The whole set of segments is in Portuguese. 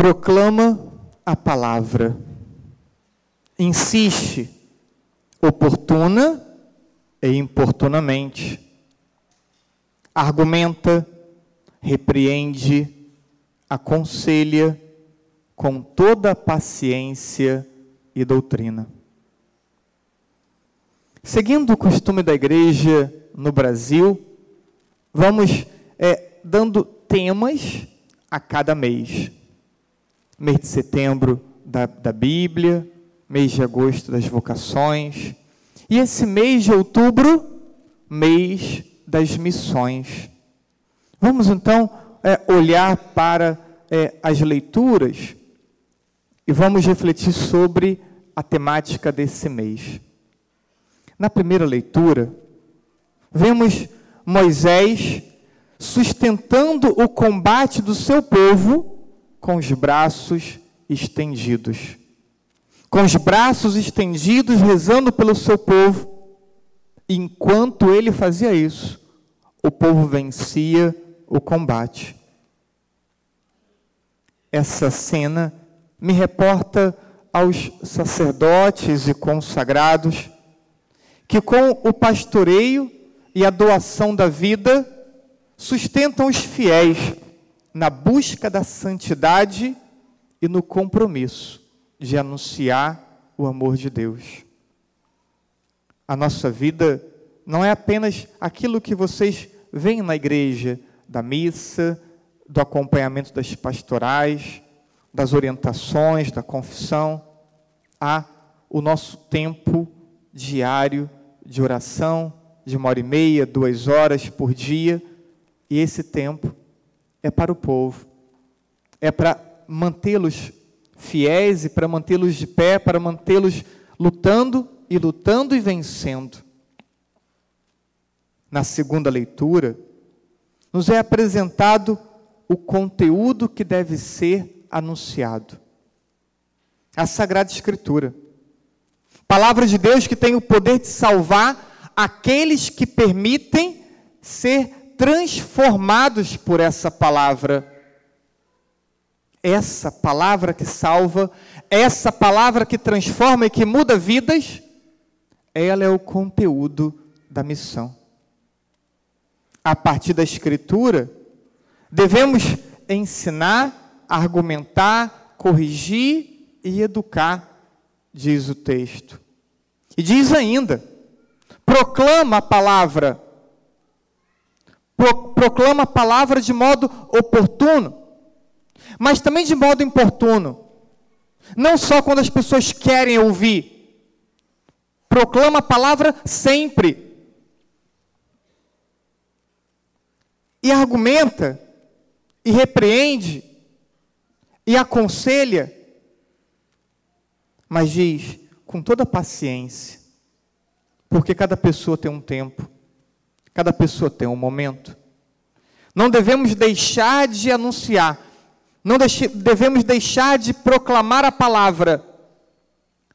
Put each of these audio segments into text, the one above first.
proclama a palavra, insiste, oportuna e importunamente, argumenta, repreende, aconselha com toda paciência e doutrina. Seguindo o costume da igreja no Brasil, vamos é, dando temas a cada mês. Mês de setembro da, da Bíblia, mês de agosto das vocações, e esse mês de outubro, mês das missões. Vamos então é, olhar para é, as leituras e vamos refletir sobre a temática desse mês. Na primeira leitura, vemos Moisés sustentando o combate do seu povo com os braços estendidos. Com os braços estendidos, rezando pelo seu povo. Enquanto ele fazia isso, o povo vencia o combate. Essa cena me reporta aos sacerdotes e consagrados que com o pastoreio e a doação da vida sustentam os fiéis na busca da santidade e no compromisso de anunciar o amor de Deus. A nossa vida não é apenas aquilo que vocês veem na igreja, da missa, do acompanhamento das pastorais, das orientações, da confissão. Há o nosso tempo diário de oração, de uma hora e meia, duas horas por dia, e esse tempo é para o povo, é para mantê-los fiéis e para mantê-los de pé, para mantê-los lutando e lutando e vencendo. Na segunda leitura, nos é apresentado o conteúdo que deve ser anunciado. A Sagrada Escritura. Palavra de Deus que tem o poder de salvar aqueles que permitem ser transformados por essa palavra. Essa palavra que salva, essa palavra que transforma e que muda vidas, ela é o conteúdo da missão. A partir da Escritura, devemos ensinar, argumentar, corrigir e educar diz o texto. E diz ainda: proclama a palavra, pro, proclama a palavra de modo oportuno, mas também de modo importuno. Não só quando as pessoas querem ouvir, proclama a palavra sempre. E argumenta, e repreende, e aconselha mas diz com toda paciência, porque cada pessoa tem um tempo, cada pessoa tem um momento. Não devemos deixar de anunciar, não devemos deixar de proclamar a palavra,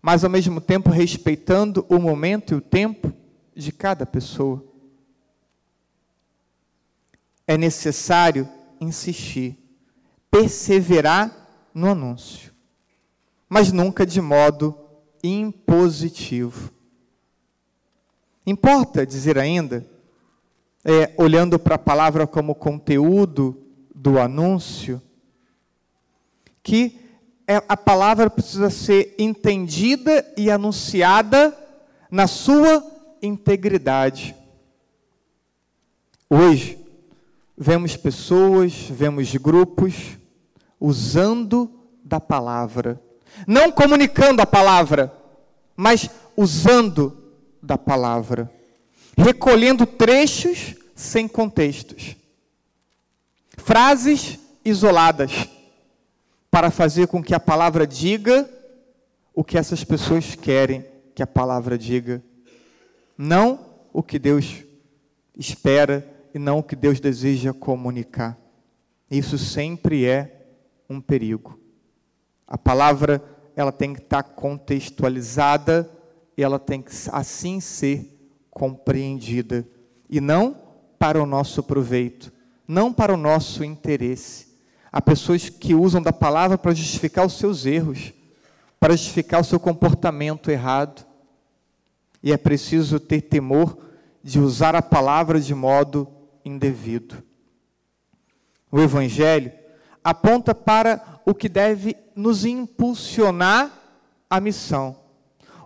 mas ao mesmo tempo respeitando o momento e o tempo de cada pessoa. É necessário insistir, perseverar no anúncio mas nunca de modo impositivo. Importa dizer ainda, é, olhando para a palavra como conteúdo do anúncio, que é, a palavra precisa ser entendida e anunciada na sua integridade. Hoje, vemos pessoas, vemos grupos usando da palavra não comunicando a palavra, mas usando da palavra, recolhendo trechos sem contextos, frases isoladas, para fazer com que a palavra diga o que essas pessoas querem que a palavra diga, não o que Deus espera e não o que Deus deseja comunicar. Isso sempre é um perigo. A palavra ela tem que estar contextualizada e ela tem que assim ser compreendida e não para o nosso proveito, não para o nosso interesse. Há pessoas que usam da palavra para justificar os seus erros, para justificar o seu comportamento errado. E é preciso ter temor de usar a palavra de modo indevido. O Evangelho aponta para o que deve nos impulsionar a missão,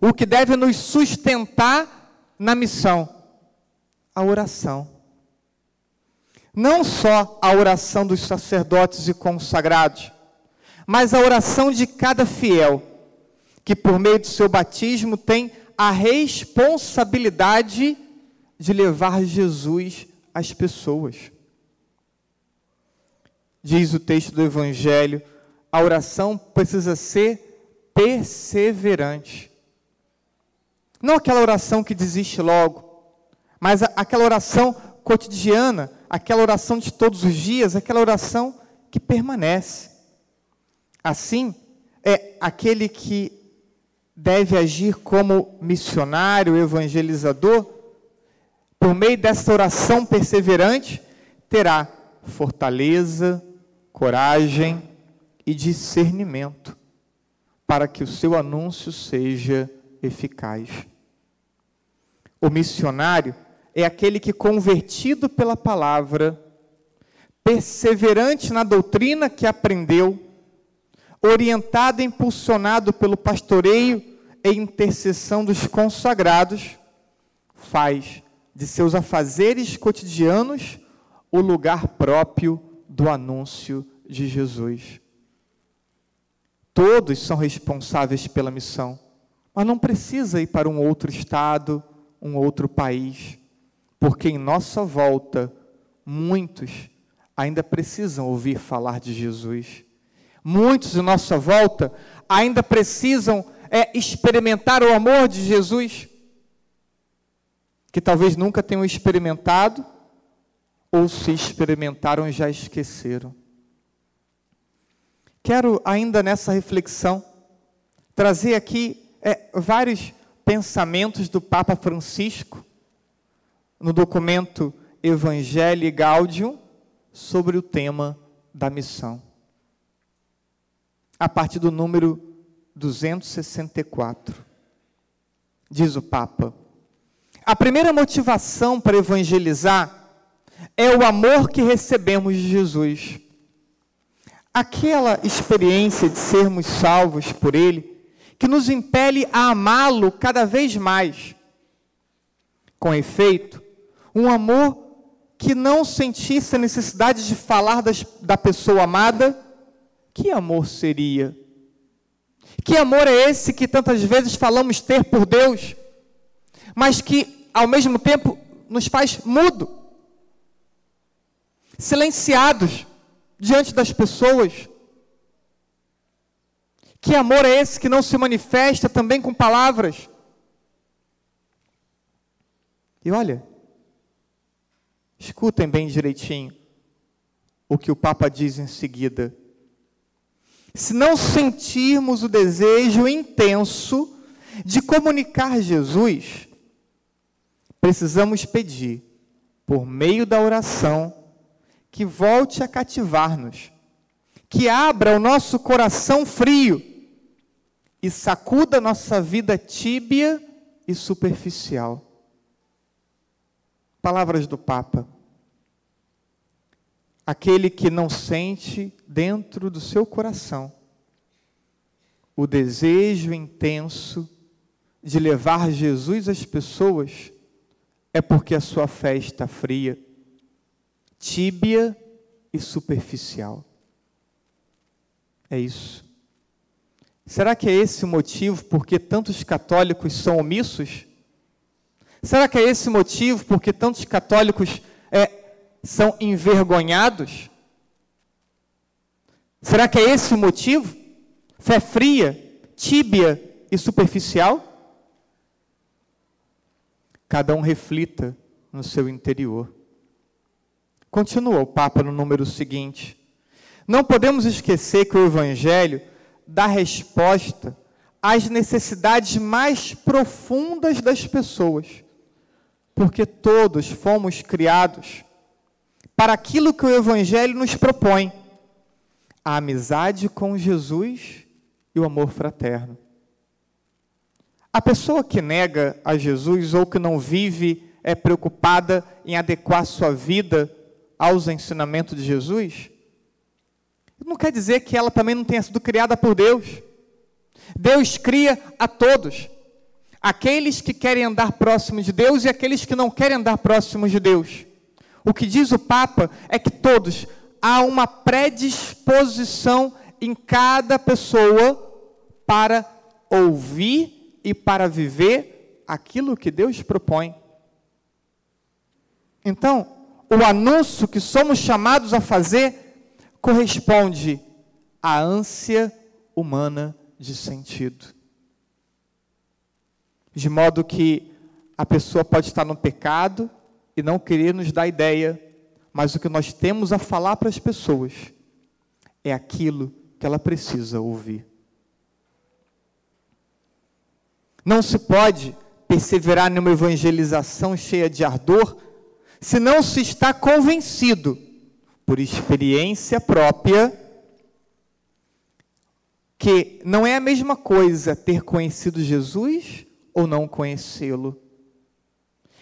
o que deve nos sustentar na missão, a oração não só a oração dos sacerdotes e consagrados, mas a oração de cada fiel, que por meio do seu batismo tem a responsabilidade de levar Jesus às pessoas. Diz o texto do Evangelho, a oração precisa ser perseverante. Não aquela oração que desiste logo, mas aquela oração cotidiana aquela oração de todos os dias, aquela oração que permanece. Assim, é aquele que deve agir como missionário, evangelizador, por meio dessa oração perseverante, terá fortaleza, coragem e discernimento para que o seu anúncio seja eficaz. O missionário é aquele que, convertido pela palavra, perseverante na doutrina que aprendeu, orientado e impulsionado pelo pastoreio e intercessão dos consagrados, faz de seus afazeres cotidianos o lugar próprio do anúncio de Jesus. Todos são responsáveis pela missão, mas não precisa ir para um outro estado, um outro país porque em nossa volta muitos ainda precisam ouvir falar de Jesus. Muitos em nossa volta ainda precisam é, experimentar o amor de Jesus, que talvez nunca tenham experimentado, ou se experimentaram já esqueceram. Quero ainda nessa reflexão trazer aqui é, vários pensamentos do Papa Francisco no documento Evangelii Gaudium sobre o tema da missão. A partir do número 264. Diz o Papa: A primeira motivação para evangelizar é o amor que recebemos de Jesus. Aquela experiência de sermos salvos por Ele, que nos impele a amá-lo cada vez mais. Com efeito, um amor que não sentisse a necessidade de falar das, da pessoa amada, que amor seria? Que amor é esse que tantas vezes falamos ter por Deus, mas que ao mesmo tempo nos faz mudo, silenciados diante das pessoas? Que amor é esse que não se manifesta também com palavras? E olha, Escutem bem direitinho o que o Papa diz em seguida. Se não sentirmos o desejo intenso de comunicar Jesus, precisamos pedir, por meio da oração, que volte a cativar-nos, que abra o nosso coração frio e sacuda nossa vida tíbia e superficial. Palavras do Papa. Aquele que não sente dentro do seu coração o desejo intenso de levar Jesus às pessoas, é porque a sua fé está fria, tíbia e superficial. É isso. Será que é esse o motivo porque tantos católicos são omissos? Será que é esse o motivo porque tantos católicos é, são envergonhados? Será que é esse o motivo? Fé fria, tíbia e superficial? Cada um reflita no seu interior. Continua o Papa no número seguinte. Não podemos esquecer que o Evangelho dá resposta às necessidades mais profundas das pessoas porque todos fomos criados para aquilo que o Evangelho nos propõe, a amizade com Jesus e o amor fraterno. A pessoa que nega a Jesus ou que não vive é preocupada em adequar sua vida aos ensinamentos de Jesus, não quer dizer que ela também não tenha sido criada por Deus. Deus cria a todos, aqueles que querem andar próximos de Deus e aqueles que não querem andar próximos de Deus. O que diz o Papa é que todos há uma predisposição em cada pessoa para ouvir e para viver aquilo que Deus propõe. Então, o anúncio que somos chamados a fazer corresponde à ânsia humana de sentido. De modo que a pessoa pode estar no pecado e não querer nos dar ideia, mas o que nós temos a falar para as pessoas é aquilo que ela precisa ouvir. Não se pode perseverar numa evangelização cheia de ardor se não se está convencido, por experiência própria, que não é a mesma coisa ter conhecido Jesus ou não conhecê-lo.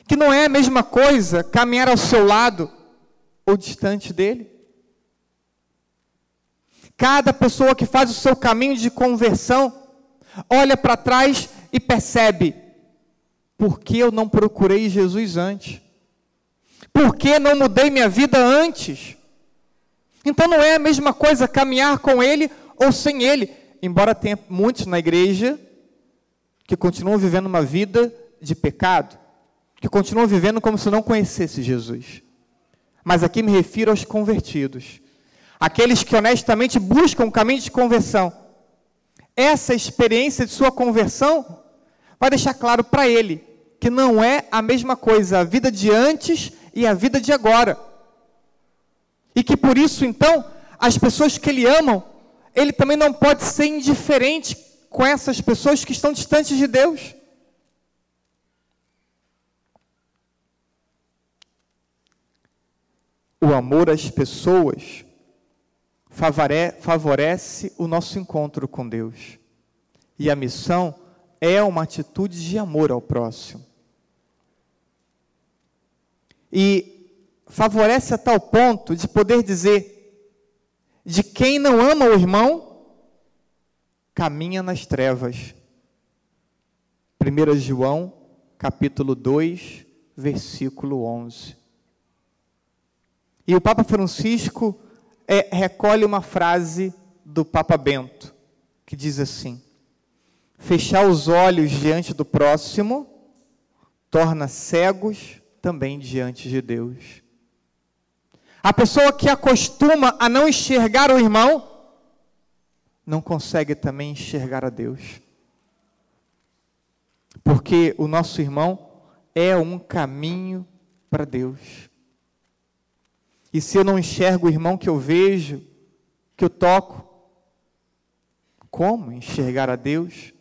Que não é a mesma coisa caminhar ao seu lado ou distante dele. Cada pessoa que faz o seu caminho de conversão olha para trás e percebe: por que eu não procurei Jesus antes? Por que não mudei minha vida antes? Então não é a mesma coisa caminhar com Ele ou sem Ele, embora tenha muitos na igreja que continuam vivendo uma vida de pecado, que continuam vivendo como se não conhecesse Jesus. Mas aqui me refiro aos convertidos, aqueles que honestamente buscam um caminho de conversão. Essa experiência de sua conversão vai deixar claro para ele que não é a mesma coisa a vida de antes e a vida de agora. E que por isso, então, as pessoas que ele amam, ele também não pode ser indiferente com essas pessoas que estão distantes de Deus. O amor às pessoas favorece o nosso encontro com Deus. E a missão é uma atitude de amor ao próximo. E favorece a tal ponto de poder dizer: de quem não ama o irmão, caminha nas trevas. 1 João, capítulo 2, versículo 11. E o Papa Francisco é, recolhe uma frase do Papa Bento, que diz assim: Fechar os olhos diante do próximo torna cegos também diante de Deus. A pessoa que acostuma a não enxergar o irmão, não consegue também enxergar a Deus. Porque o nosso irmão é um caminho para Deus. E se eu não enxergo o irmão que eu vejo, que eu toco, como enxergar a Deus?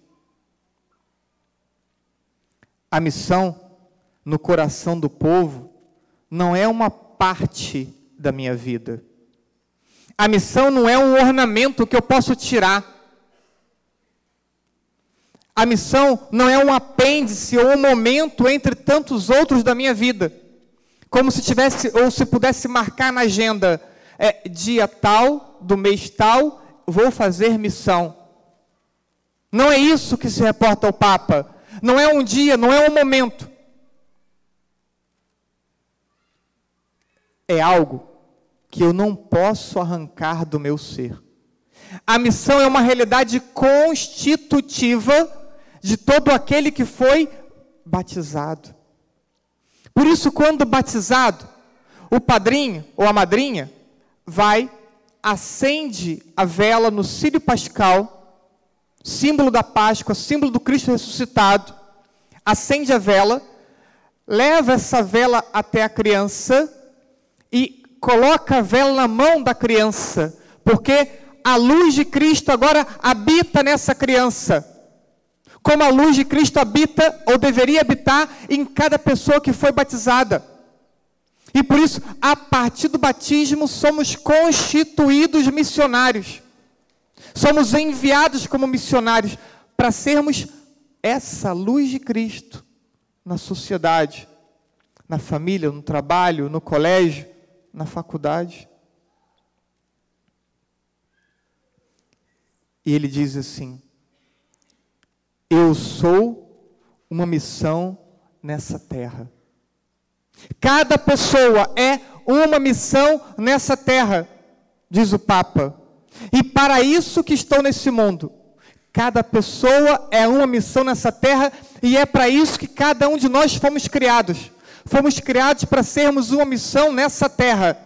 A missão no coração do povo não é uma parte da minha vida. A missão não é um ornamento que eu posso tirar. A missão não é um apêndice ou um momento entre tantos outros da minha vida. Como se tivesse ou se pudesse marcar na agenda, é, dia tal, do mês tal, vou fazer missão. Não é isso que se reporta ao Papa. Não é um dia, não é um momento. É algo que eu não posso arrancar do meu ser. A missão é uma realidade constitutiva de todo aquele que foi batizado. Por isso, quando batizado, o padrinho ou a madrinha vai, acende a vela no círio pascal, símbolo da Páscoa, símbolo do Cristo ressuscitado, acende a vela, leva essa vela até a criança e coloca a vela na mão da criança, porque a luz de Cristo agora habita nessa criança. Como a luz de Cristo habita ou deveria habitar em cada pessoa que foi batizada. E por isso, a partir do batismo, somos constituídos missionários. Somos enviados como missionários para sermos essa luz de Cristo na sociedade, na família, no trabalho, no colégio, na faculdade. E ele diz assim: Eu sou uma missão nessa terra. Cada pessoa é uma missão nessa terra, diz o Papa. E para isso que estou nesse mundo. Cada pessoa é uma missão nessa terra e é para isso que cada um de nós fomos criados. Fomos criados para sermos uma missão nessa terra.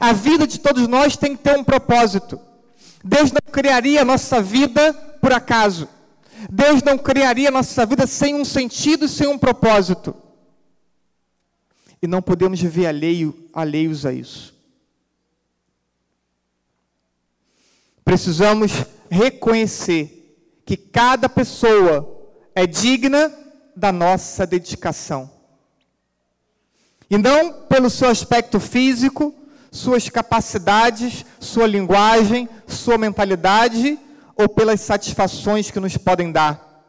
A vida de todos nós tem que ter um propósito. Deus não criaria a nossa vida por acaso. Deus não criaria a nossa vida sem um sentido e sem um propósito. E não podemos viver alheio, alheios a isso. Precisamos reconhecer que cada pessoa é digna da nossa dedicação. E não pelo seu aspecto físico, suas capacidades, sua linguagem, sua mentalidade ou pelas satisfações que nos podem dar,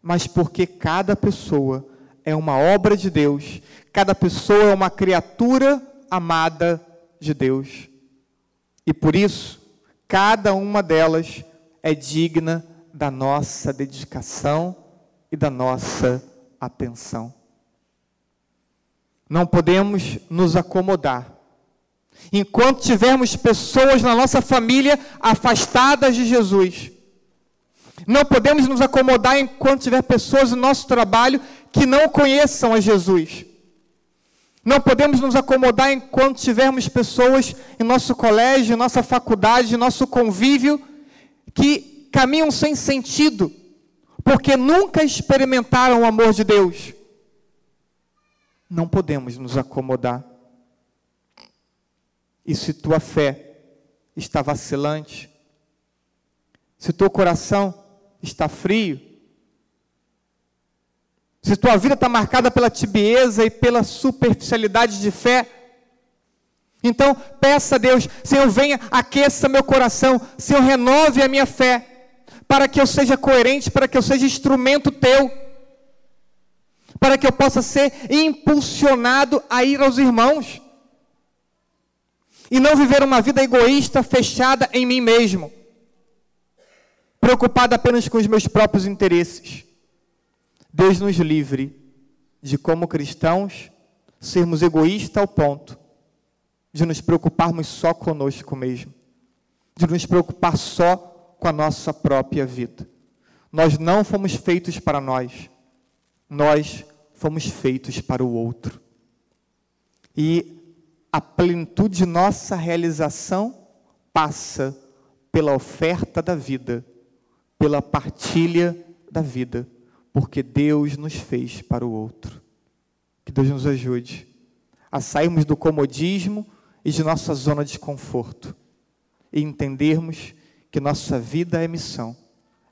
mas porque cada pessoa é uma obra de Deus, cada pessoa é uma criatura amada de Deus. E por isso, cada uma delas é digna da nossa dedicação e da nossa atenção. Não podemos nos acomodar Enquanto tivermos pessoas na nossa família afastadas de Jesus, não podemos nos acomodar enquanto tiver pessoas no nosso trabalho que não conheçam a Jesus. Não podemos nos acomodar enquanto tivermos pessoas em nosso colégio, nossa faculdade, nosso convívio, que caminham sem sentido, porque nunca experimentaram o amor de Deus. Não podemos nos acomodar. E se tua fé está vacilante, se teu coração está frio, se tua vida está marcada pela tibieza e pela superficialidade de fé, então peça a Deus, Senhor, venha, aqueça meu coração, Senhor, renove a minha fé, para que eu seja coerente, para que eu seja instrumento teu, para que eu possa ser impulsionado a ir aos irmãos e não viver uma vida egoísta, fechada em mim mesmo, preocupado apenas com os meus próprios interesses. Deus nos livre de, como cristãos, sermos egoístas ao ponto de nos preocuparmos só conosco mesmo, de nos preocupar só com a nossa própria vida. Nós não fomos feitos para nós, nós fomos feitos para o outro. E a plenitude de nossa realização passa pela oferta da vida, pela partilha da vida, porque Deus nos fez para o outro. Que Deus nos ajude a sairmos do comodismo e de nossa zona de conforto e entendermos que nossa vida é missão,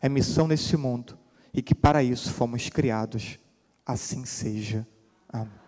é missão nesse mundo e que para isso fomos criados. Assim seja. Amém.